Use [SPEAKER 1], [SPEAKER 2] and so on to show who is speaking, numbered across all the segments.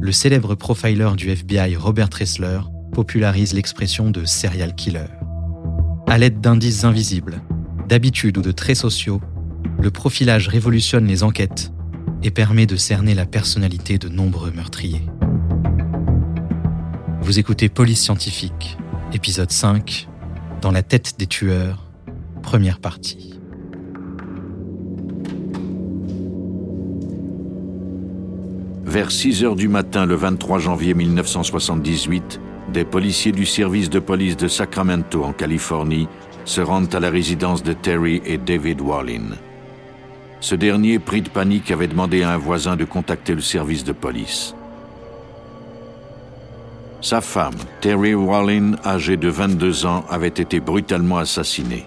[SPEAKER 1] le célèbre profiler du FBI Robert Ressler popularise l'expression de serial killer. À l'aide d'indices invisibles, d'habitudes ou de traits sociaux, le profilage révolutionne les enquêtes et permet de cerner la personnalité de nombreux meurtriers. Vous écoutez Police Scientifique, épisode 5, Dans la tête des tueurs, première partie.
[SPEAKER 2] Vers 6 heures du matin le 23 janvier 1978, des policiers du service de police de Sacramento en Californie se rendent à la résidence de Terry et David Wallin. Ce dernier, pris de panique, avait demandé à un voisin de contacter le service de police. Sa femme, Terry Wallin, âgée de 22 ans, avait été brutalement assassinée.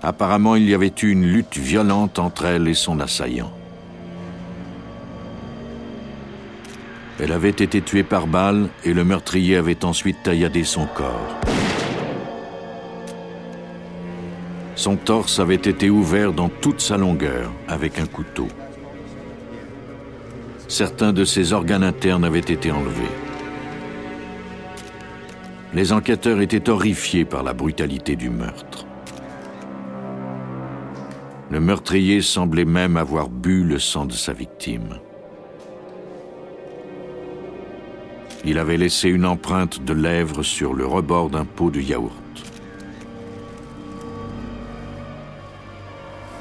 [SPEAKER 2] Apparemment, il y avait eu une lutte violente entre elle et son assaillant. Elle avait été tuée par balle et le meurtrier avait ensuite tailladé son corps. Son torse avait été ouvert dans toute sa longueur avec un couteau. Certains de ses organes internes avaient été enlevés. Les enquêteurs étaient horrifiés par la brutalité du meurtre. Le meurtrier semblait même avoir bu le sang de sa victime. Il avait laissé une empreinte de lèvres sur le rebord d'un pot de yaourt.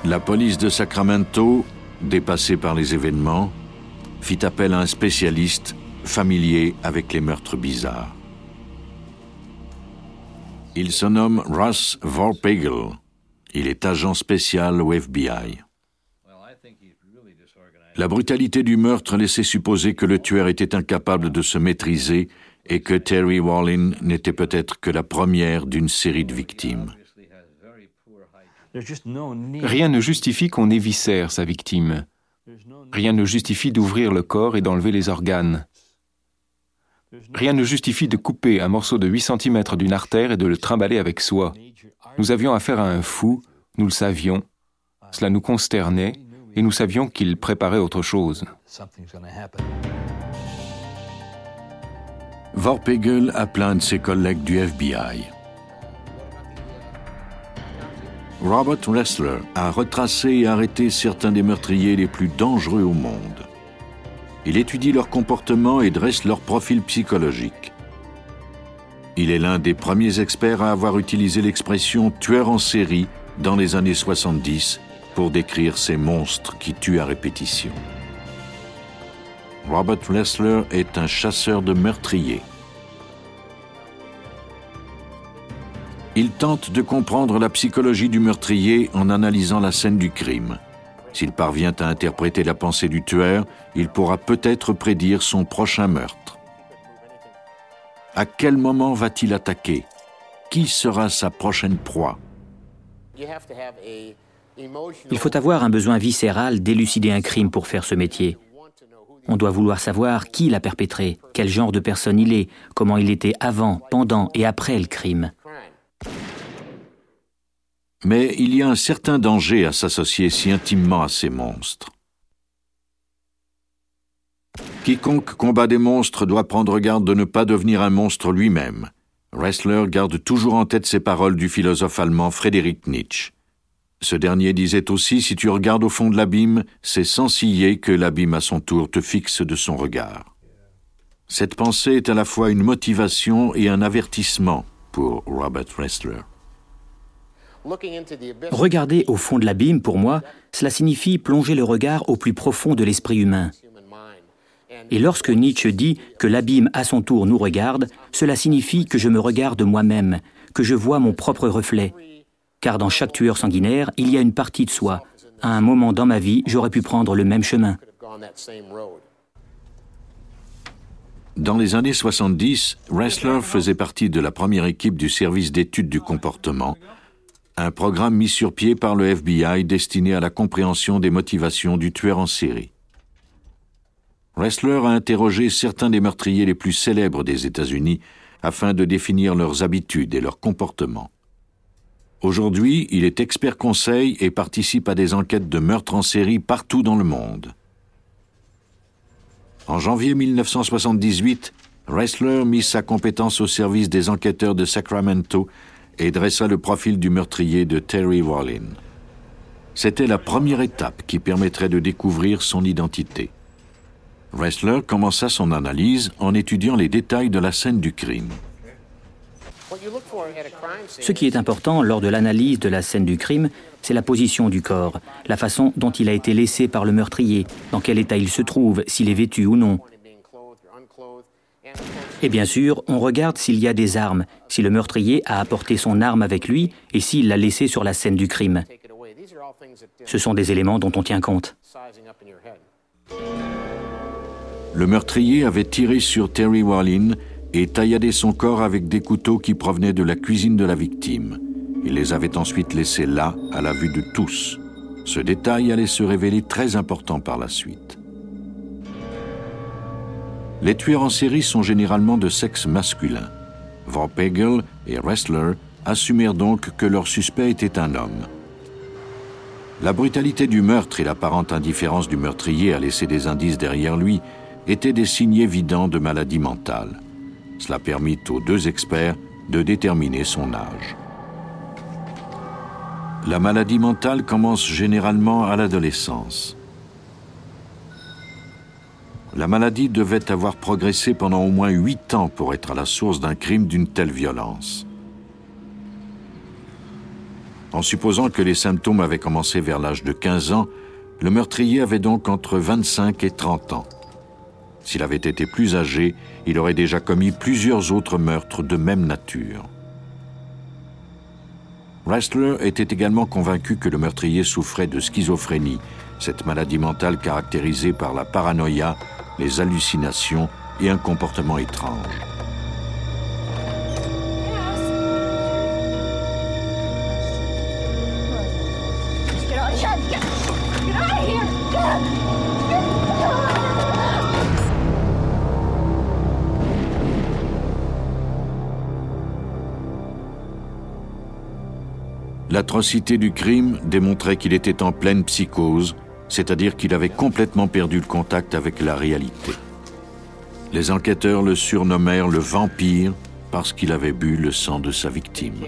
[SPEAKER 2] La police de Sacramento, dépassée par les événements, fit appel à un spécialiste familier avec les meurtres bizarres. Il se nomme Russ Vorpagel. Il est agent spécial au FBI. La brutalité du meurtre laissait supposer que le tueur était incapable de se maîtriser et que Terry Wallin n'était peut-être que la première d'une série de victimes.
[SPEAKER 3] Rien ne justifie qu'on éviscère sa victime. Rien ne justifie d'ouvrir le corps et d'enlever les organes. Rien ne justifie de couper un morceau de 8 cm d'une artère et de le trimballer avec soi. Nous avions affaire à un fou, nous le savions. Cela nous consternait et nous savions qu'il préparait autre chose.
[SPEAKER 2] Vorpegel appela un de ses collègues du FBI. Robert Ressler a retracé et arrêté certains des meurtriers les plus dangereux au monde. Il étudie leur comportement et dresse leur profil psychologique. Il est l'un des premiers experts à avoir utilisé l'expression tueur en série dans les années 70 pour décrire ces monstres qui tuent à répétition. Robert Ressler est un chasseur de meurtriers. Il tente de comprendre la psychologie du meurtrier en analysant la scène du crime. S'il parvient à interpréter la pensée du tueur, il pourra peut-être prédire son prochain meurtre. À quel moment va-t-il attaquer? Qui sera sa prochaine proie?
[SPEAKER 4] Il faut avoir un besoin viscéral d'élucider un crime pour faire ce métier. On doit vouloir savoir qui l'a perpétré, quel genre de personne il est, comment il était avant, pendant et après le crime.
[SPEAKER 2] Mais il y a un certain danger à s'associer si intimement à ces monstres. Quiconque combat des monstres doit prendre garde de ne pas devenir un monstre lui-même. Ressler garde toujours en tête ces paroles du philosophe allemand Friedrich Nietzsche. Ce dernier disait aussi Si tu regardes au fond de l'abîme, c'est sans ciller que l'abîme à son tour te fixe de son regard. Cette pensée est à la fois une motivation et un avertissement pour Robert Ressler.
[SPEAKER 4] Regarder au fond de l'abîme, pour moi, cela signifie plonger le regard au plus profond de l'esprit humain. Et lorsque Nietzsche dit que l'abîme à son tour nous regarde, cela signifie que je me regarde moi-même, que je vois mon propre reflet, car dans chaque tueur sanguinaire, il y a une partie de soi. À un moment dans ma vie, j'aurais pu prendre le même chemin.
[SPEAKER 2] Dans les années 70, Ressler faisait partie de la première équipe du service d'études du comportement, un programme mis sur pied par le FBI destiné à la compréhension des motivations du tueur en série. Ressler a interrogé certains des meurtriers les plus célèbres des États-Unis afin de définir leurs habitudes et leurs comportements. Aujourd'hui, il est expert conseil et participe à des enquêtes de meurtres en série partout dans le monde. En janvier 1978, Ressler mit sa compétence au service des enquêteurs de Sacramento et dressa le profil du meurtrier de Terry Wallin. C'était la première étape qui permettrait de découvrir son identité. Ressler commença son analyse en étudiant les détails de la scène du crime.
[SPEAKER 4] Ce qui est important lors de l'analyse de la scène du crime, c'est la position du corps, la façon dont il a été laissé par le meurtrier, dans quel état il se trouve, s'il est vêtu ou non. Et bien sûr, on regarde s'il y a des armes, si le meurtrier a apporté son arme avec lui et s'il l'a laissé sur la scène du crime. Ce sont des éléments dont on tient compte.
[SPEAKER 2] Le meurtrier avait tiré sur Terry Wallin et tailladé son corps avec des couteaux qui provenaient de la cuisine de la victime. Il les avait ensuite laissés là, à la vue de tous. Ce détail allait se révéler très important par la suite. Les tueurs en série sont généralement de sexe masculin. Van Pegel et Ressler assumèrent donc que leur suspect était un homme. La brutalité du meurtre et l'apparente indifférence du meurtrier à laisser des indices derrière lui étaient des signes évidents de maladie mentale. Cela permit aux deux experts de déterminer son âge. La maladie mentale commence généralement à l'adolescence. La maladie devait avoir progressé pendant au moins huit ans pour être à la source d'un crime d'une telle violence. En supposant que les symptômes avaient commencé vers l'âge de 15 ans, le meurtrier avait donc entre 25 et 30 ans. S'il avait été plus âgé, il aurait déjà commis plusieurs autres meurtres de même nature. Ressler était également convaincu que le meurtrier souffrait de schizophrénie, cette maladie mentale caractérisée par la paranoïa, les hallucinations et un comportement étrange. L'atrocité du crime démontrait qu'il était en pleine psychose, c'est-à-dire qu'il avait complètement perdu le contact avec la réalité. Les enquêteurs le surnommèrent le vampire parce qu'il avait bu le sang de sa victime.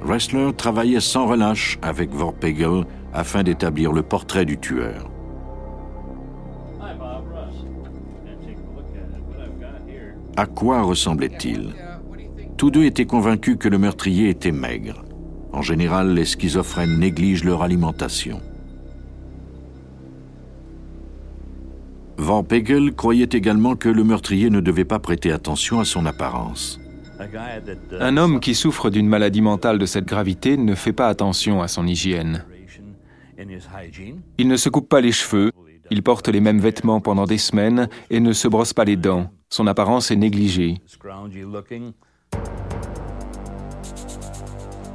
[SPEAKER 2] Ressler travaillait sans relâche avec Vorpegel afin d'établir le portrait du tueur. À quoi ressemblait-il? Tous deux étaient convaincus que le meurtrier était maigre. En général, les schizophrènes négligent leur alimentation. Van Pegel croyait également que le meurtrier ne devait pas prêter attention à son apparence.
[SPEAKER 3] Un homme qui souffre d'une maladie mentale de cette gravité ne fait pas attention à son hygiène. Il ne se coupe pas les cheveux, il porte les mêmes vêtements pendant des semaines et ne se brosse pas les dents. Son apparence est négligée.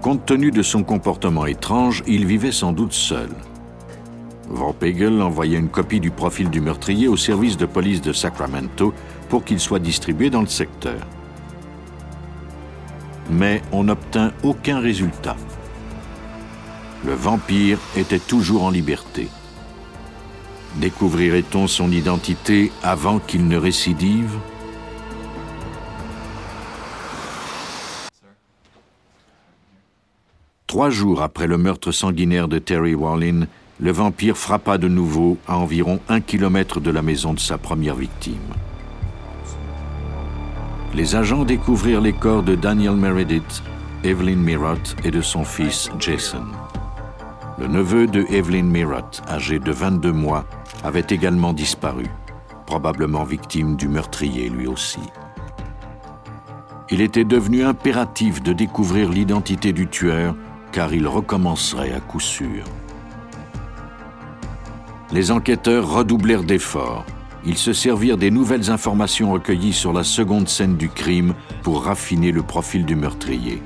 [SPEAKER 2] Compte tenu de son comportement étrange, il vivait sans doute seul. Van Pegel envoya une copie du profil du meurtrier au service de police de Sacramento pour qu'il soit distribué dans le secteur. Mais on n'obtint aucun résultat. Le vampire était toujours en liberté. Découvrirait-on son identité avant qu'il ne récidive? Trois jours après le meurtre sanguinaire de Terry Wallin, le vampire frappa de nouveau à environ un kilomètre de la maison de sa première victime. Les agents découvrirent les corps de Daniel Meredith, Evelyn Mirott et de son fils Jason. Le neveu de Evelyn Mirott, âgé de 22 mois, avait également disparu, probablement victime du meurtrier lui aussi. Il était devenu impératif de découvrir l'identité du tueur car il recommencerait à coup sûr. Les enquêteurs redoublèrent d'efforts. Ils se servirent des nouvelles informations recueillies sur la seconde scène du crime pour raffiner le profil du meurtrier.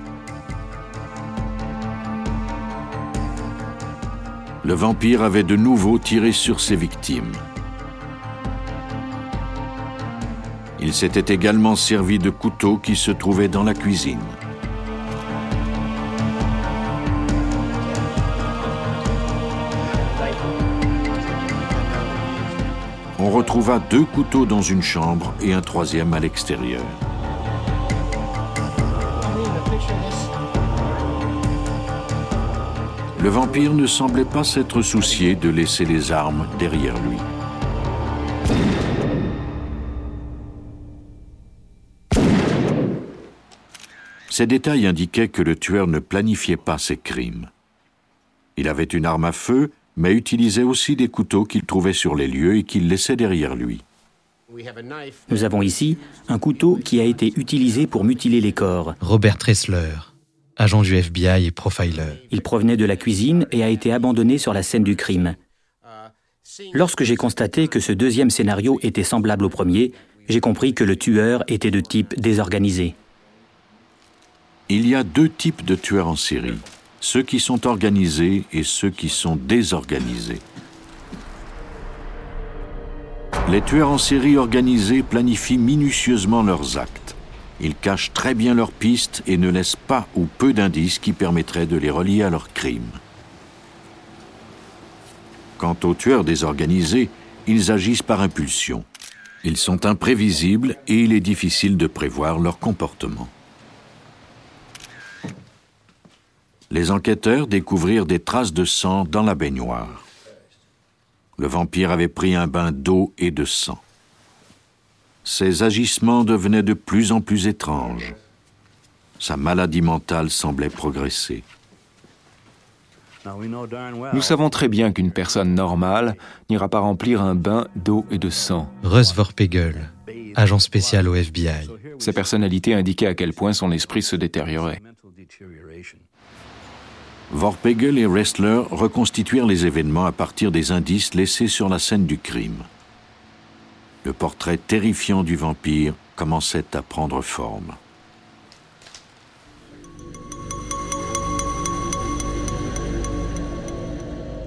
[SPEAKER 2] Le vampire avait de nouveau tiré sur ses victimes. Il s'était également servi de couteaux qui se trouvaient dans la cuisine. On retrouva deux couteaux dans une chambre et un troisième à l'extérieur. Le vampire ne semblait pas s'être soucié de laisser les armes derrière lui. Ces détails indiquaient que le tueur ne planifiait pas ses crimes. Il avait une arme à feu, mais utilisait aussi des couteaux qu'il trouvait sur les lieux et qu'il laissait derrière lui.
[SPEAKER 4] Nous avons ici un couteau qui a été utilisé pour mutiler les corps.
[SPEAKER 1] Robert Tressler, agent du FBI et profiler.
[SPEAKER 4] Il provenait de la cuisine et a été abandonné sur la scène du crime. Lorsque j'ai constaté que ce deuxième scénario était semblable au premier, j'ai compris que le tueur était de type désorganisé.
[SPEAKER 2] Il y a deux types de tueurs en série, ceux qui sont organisés et ceux qui sont désorganisés. Les tueurs en série organisés planifient minutieusement leurs actes. Ils cachent très bien leurs pistes et ne laissent pas ou peu d'indices qui permettraient de les relier à leurs crimes. Quant aux tueurs désorganisés, ils agissent par impulsion. Ils sont imprévisibles et il est difficile de prévoir leur comportement. Les enquêteurs découvrirent des traces de sang dans la baignoire. Le vampire avait pris un bain d'eau et de sang. Ses agissements devenaient de plus en plus étranges. Sa maladie mentale semblait progresser.
[SPEAKER 3] Nous savons très bien qu'une personne normale n'ira pas remplir un bain d'eau et de sang.
[SPEAKER 1] Russ Vorpegel, agent spécial au FBI.
[SPEAKER 3] Sa personnalité indiquait à quel point son esprit se détériorait.
[SPEAKER 2] Vorpegel et Ressler reconstituèrent les événements à partir des indices laissés sur la scène du crime. Le portrait terrifiant du vampire commençait à prendre forme.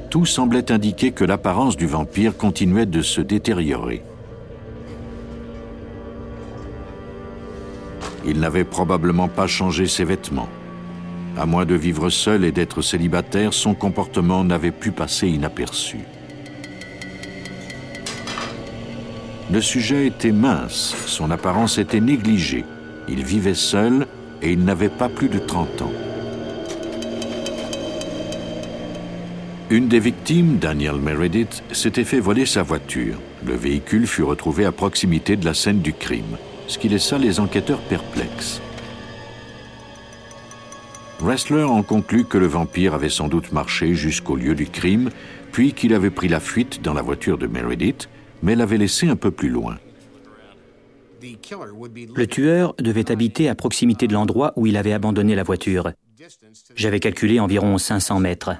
[SPEAKER 2] Tout semblait indiquer que l'apparence du vampire continuait de se détériorer. Il n'avait probablement pas changé ses vêtements. À moins de vivre seul et d'être célibataire, son comportement n'avait pu passer inaperçu. Le sujet était mince, son apparence était négligée. Il vivait seul et il n'avait pas plus de 30 ans. Une des victimes, Daniel Meredith, s'était fait voler sa voiture. Le véhicule fut retrouvé à proximité de la scène du crime, ce qui laissa les enquêteurs perplexes. Wrestler en conclut que le vampire avait sans doute marché jusqu'au lieu du crime, puis qu'il avait pris la fuite dans la voiture de Meredith, mais l'avait laissé un peu plus loin.
[SPEAKER 4] Le tueur devait habiter à proximité de l'endroit où il avait abandonné la voiture. J'avais calculé environ 500 mètres.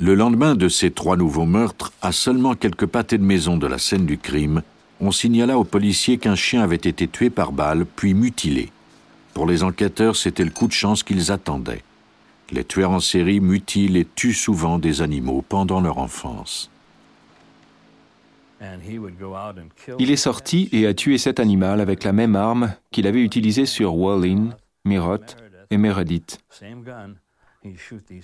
[SPEAKER 2] Le lendemain de ces trois nouveaux meurtres, à seulement quelques pâtés de maison de la scène du crime, on signala aux policiers qu'un chien avait été tué par balle puis mutilé. Pour les enquêteurs, c'était le coup de chance qu'ils attendaient. Les tueurs en série mutilent et tuent souvent des animaux pendant leur enfance.
[SPEAKER 3] Il est sorti et a tué cet animal avec la même arme qu'il avait utilisée sur Wallin, Mirot et Meredith.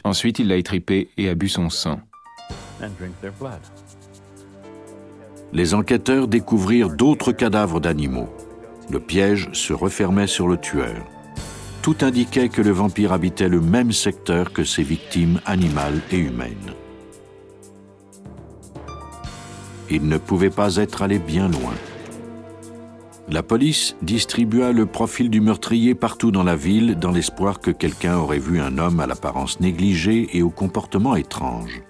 [SPEAKER 3] Ensuite, il l'a étripé et a bu son sang.
[SPEAKER 2] Les enquêteurs découvrirent d'autres cadavres d'animaux. Le piège se refermait sur le tueur. Tout indiquait que le vampire habitait le même secteur que ses victimes animales et humaines. Il ne pouvait pas être allé bien loin. La police distribua le profil du meurtrier partout dans la ville dans l'espoir que quelqu'un aurait vu un homme à l'apparence négligée et au comportement étrange.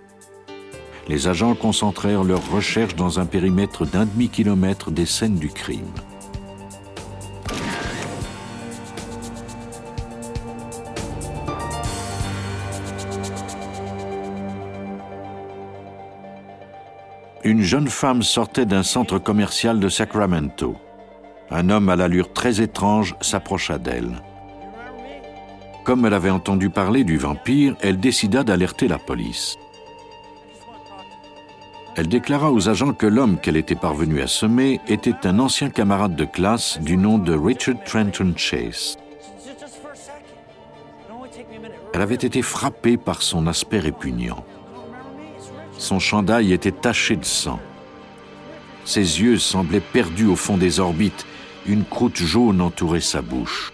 [SPEAKER 2] Les agents concentrèrent leurs recherches dans un périmètre d'un demi-kilomètre des scènes du crime. Une jeune femme sortait d'un centre commercial de Sacramento. Un homme à l'allure très étrange s'approcha d'elle. Comme elle avait entendu parler du vampire, elle décida d'alerter la police. Elle déclara aux agents que l'homme qu'elle était parvenue à semer était un ancien camarade de classe du nom de Richard Trenton Chase. Elle avait été frappée par son aspect répugnant. Son chandail était taché de sang. Ses yeux semblaient perdus au fond des orbites. Une croûte jaune entourait sa bouche.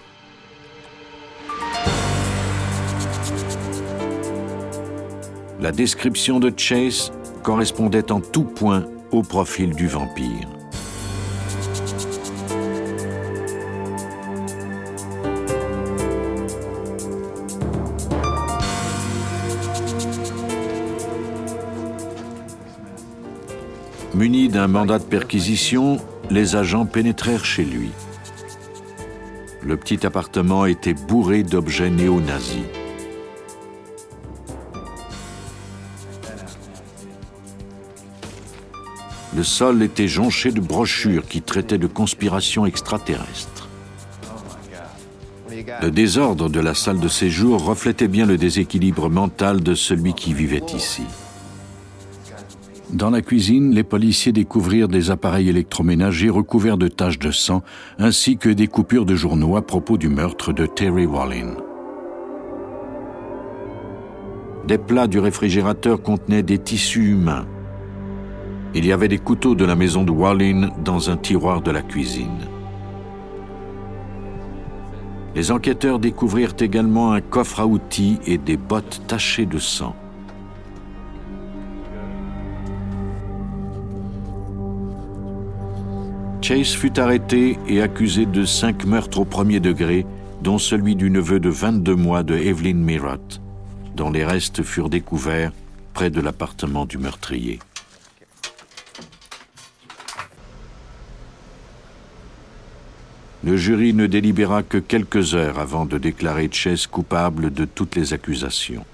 [SPEAKER 2] La description de Chase correspondait en tout point au profil du vampire. D'un mandat de perquisition, les agents pénétrèrent chez lui. Le petit appartement était bourré d'objets néo-nazis. Le sol était jonché de brochures qui traitaient de conspirations extraterrestres. Le désordre de la salle de séjour reflétait bien le déséquilibre mental de celui qui vivait ici. Dans la cuisine, les policiers découvrirent des appareils électroménagers recouverts de taches de sang, ainsi que des coupures de journaux à propos du meurtre de Terry Wallin. Des plats du réfrigérateur contenaient des tissus humains. Il y avait des couteaux de la maison de Wallin dans un tiroir de la cuisine. Les enquêteurs découvrirent également un coffre à outils et des bottes tachées de sang. Chase fut arrêté et accusé de cinq meurtres au premier degré, dont celui du neveu de 22 mois de Evelyn Mirott, dont les restes furent découverts près de l'appartement du meurtrier. Le jury ne délibéra que quelques heures avant de déclarer Chase coupable de toutes les accusations.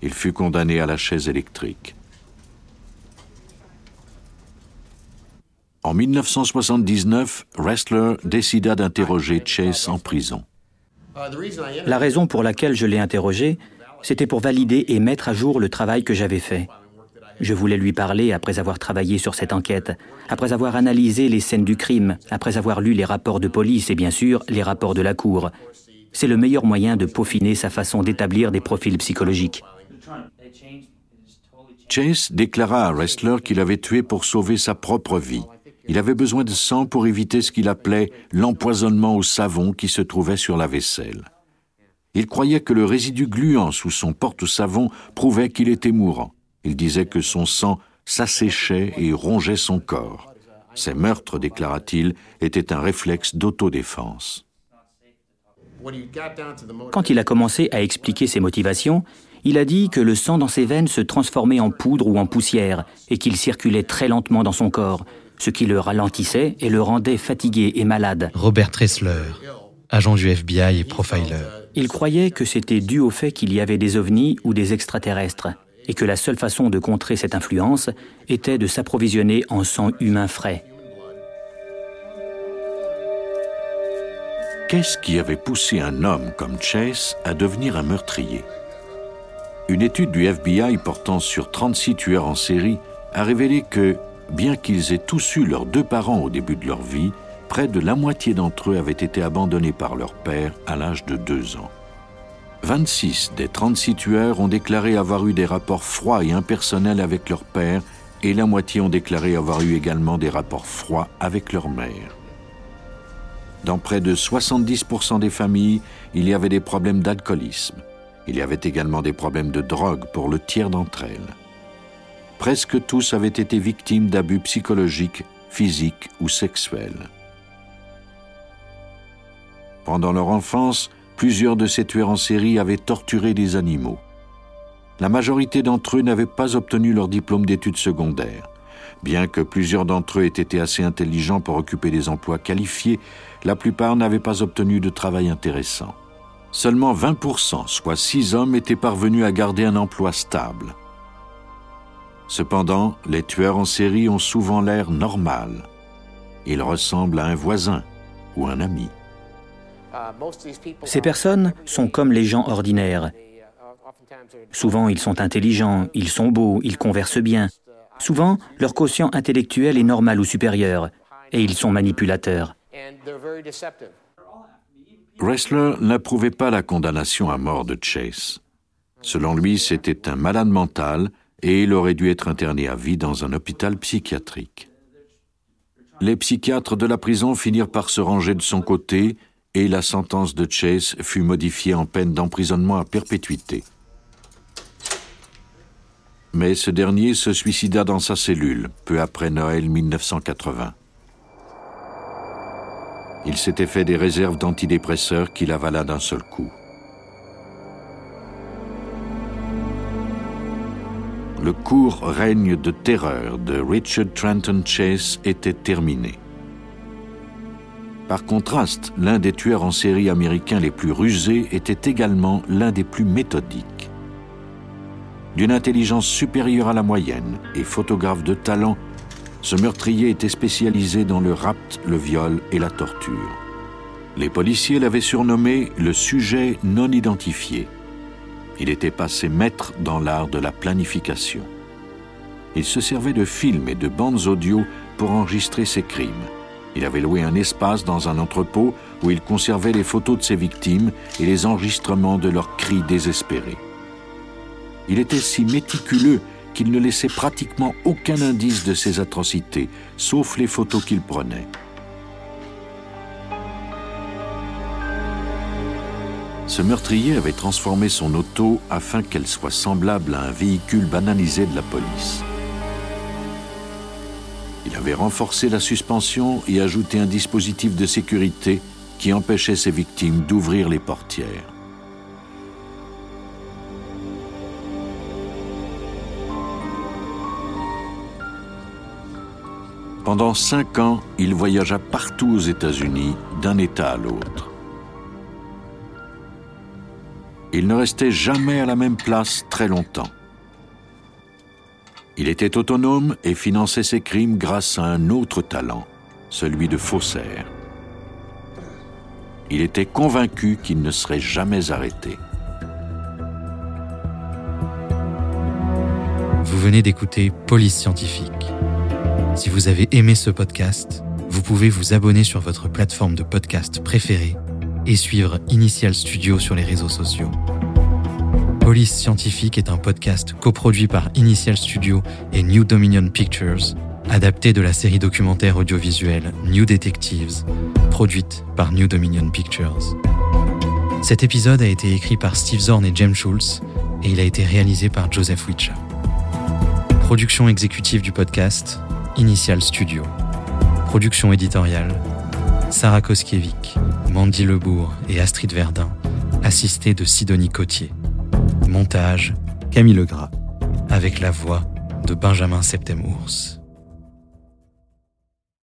[SPEAKER 2] Il fut condamné à la chaise électrique. En 1979, Ressler décida d'interroger Chase en prison.
[SPEAKER 4] La raison pour laquelle je l'ai interrogé, c'était pour valider et mettre à jour le travail que j'avais fait. Je voulais lui parler après avoir travaillé sur cette enquête, après avoir analysé les scènes du crime, après avoir lu les rapports de police et bien sûr les rapports de la Cour. C'est le meilleur moyen de peaufiner sa façon d'établir des profils psychologiques.
[SPEAKER 2] Chase déclara à Ressler qu'il avait tué pour sauver sa propre vie. Il avait besoin de sang pour éviter ce qu'il appelait l'empoisonnement au savon qui se trouvait sur la vaisselle. Il croyait que le résidu gluant sous son porte-savon prouvait qu'il était mourant. Il disait que son sang s'asséchait et rongeait son corps. Ces meurtres, déclara-t-il, étaient un réflexe d'autodéfense.
[SPEAKER 4] Quand il a commencé à expliquer ses motivations, il a dit que le sang dans ses veines se transformait en poudre ou en poussière et qu'il circulait très lentement dans son corps, ce qui le ralentissait et le rendait fatigué et malade.
[SPEAKER 1] Robert Tressler, agent du FBI et profiler.
[SPEAKER 4] Il croyait que c'était dû au fait qu'il y avait des ovnis ou des extraterrestres, et que la seule façon de contrer cette influence était de s'approvisionner en sang humain frais.
[SPEAKER 2] Qu'est-ce qui avait poussé un homme comme Chase à devenir un meurtrier? Une étude du FBI portant sur 36 tueurs en série a révélé que bien qu'ils aient tous eu leurs deux parents au début de leur vie, près de la moitié d'entre eux avaient été abandonnés par leur père à l'âge de deux ans. 26 des 36 tueurs ont déclaré avoir eu des rapports froids et impersonnels avec leur père et la moitié ont déclaré avoir eu également des rapports froids avec leur mère. Dans près de 70% des familles, il y avait des problèmes d'alcoolisme. Il y avait également des problèmes de drogue pour le tiers d'entre elles presque tous avaient été victimes d'abus psychologiques, physiques ou sexuels. Pendant leur enfance, plusieurs de ces tueurs en série avaient torturé des animaux. La majorité d'entre eux n'avaient pas obtenu leur diplôme d'études secondaires. Bien que plusieurs d'entre eux aient été assez intelligents pour occuper des emplois qualifiés, la plupart n'avaient pas obtenu de travail intéressant. Seulement 20%, soit 6 hommes, étaient parvenus à garder un emploi stable. Cependant, les tueurs en série ont souvent l'air normal. Ils ressemblent à un voisin ou un ami.
[SPEAKER 4] Ces personnes sont comme les gens ordinaires. Souvent, ils sont intelligents, ils sont beaux, ils conversent bien. Souvent, leur quotient intellectuel est normal ou supérieur, et ils sont manipulateurs.
[SPEAKER 2] Ressler n'approuvait pas la condamnation à mort de Chase. Selon lui, c'était un malade mental et il aurait dû être interné à vie dans un hôpital psychiatrique. Les psychiatres de la prison finirent par se ranger de son côté et la sentence de Chase fut modifiée en peine d'emprisonnement à perpétuité. Mais ce dernier se suicida dans sa cellule peu après Noël 1980. Il s'était fait des réserves d'antidépresseurs qu'il avala d'un seul coup. Le court règne de terreur de Richard Trenton Chase était terminé. Par contraste, l'un des tueurs en série américains les plus rusés était également l'un des plus méthodiques. D'une intelligence supérieure à la moyenne et photographe de talent, ce meurtrier était spécialisé dans le rapt, le viol et la torture. Les policiers l'avaient surnommé le sujet non identifié. Il était passé maître dans l'art de la planification. Il se servait de films et de bandes audio pour enregistrer ses crimes. Il avait loué un espace dans un entrepôt où il conservait les photos de ses victimes et les enregistrements de leurs cris désespérés. Il était si méticuleux qu'il ne laissait pratiquement aucun indice de ses atrocités, sauf les photos qu'il prenait. Ce meurtrier avait transformé son auto afin qu'elle soit semblable à un véhicule banalisé de la police. Il avait renforcé la suspension et ajouté un dispositif de sécurité qui empêchait ses victimes d'ouvrir les portières. Pendant cinq ans, il voyagea partout aux États-Unis, d'un État à l'autre. Il ne restait jamais à la même place très longtemps. Il était autonome et finançait ses crimes grâce à un autre talent, celui de faussaire. Il était convaincu qu'il ne serait jamais arrêté.
[SPEAKER 1] Vous venez d'écouter Police Scientifique. Si vous avez aimé ce podcast, vous pouvez vous abonner sur votre plateforme de podcast préférée et suivre Initial Studio sur les réseaux sociaux. Police Scientifique est un podcast coproduit par Initial Studio et New Dominion Pictures, adapté de la série documentaire audiovisuelle New Detectives, produite par New Dominion Pictures. Cet épisode a été écrit par Steve Zorn et James Schultz et il a été réalisé par Joseph Witcher. Production exécutive du podcast, Initial Studio. Production éditoriale, Sarah Koskiewicz, Mandy Lebourg et Astrid Verdun, assistée de Sidonie Cotier. Montage, Camille Legras, avec la voix de Benjamin Septemours.